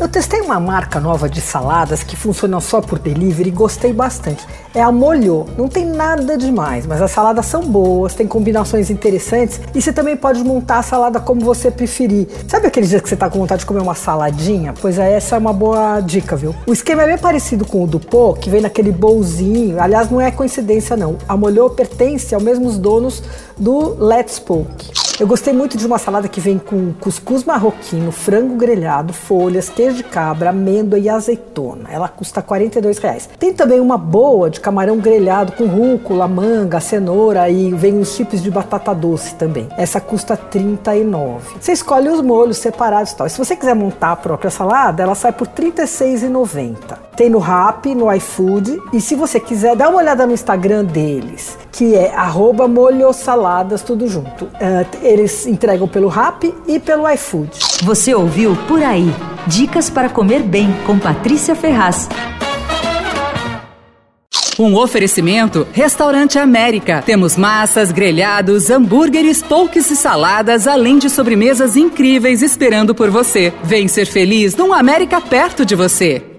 Eu testei uma marca nova de saladas que funciona só por delivery e gostei bastante. É a Molho. Não tem nada demais, mas as saladas são boas, tem combinações interessantes e você também pode montar a salada como você preferir. Sabe aquele dia que você tá com vontade de comer uma saladinha? Pois é, essa é uma boa dica, viu? O esquema é bem parecido com o do Pô, que vem naquele bolzinho. Aliás, não é coincidência não. A Molho pertence aos mesmos donos do Let's Poke. Eu gostei muito de uma salada que vem com cuscuz marroquino, frango grelhado, folhas, queijo de cabra, amêndoa e azeitona. Ela custa 42 reais. Tem também uma boa de camarão grelhado com rúcula, manga, cenoura e vem uns chips de batata doce também. Essa custa R$ 39. Você escolhe os molhos separados e tal. Se você quiser montar a própria salada, ela sai por R$ 36,90. Tem no Rap, no iFood e se você quiser, dá uma olhada no Instagram deles, que é molhosaladas, tudo junto. Uh, eles entregam pelo Rap e pelo iFood. Você ouviu Por Aí. Dicas para comer bem com Patrícia Ferraz. Um oferecimento Restaurante América. Temos massas, grelhados, hambúrgueres, polques e saladas, além de sobremesas incríveis esperando por você. Vem ser feliz num América perto de você.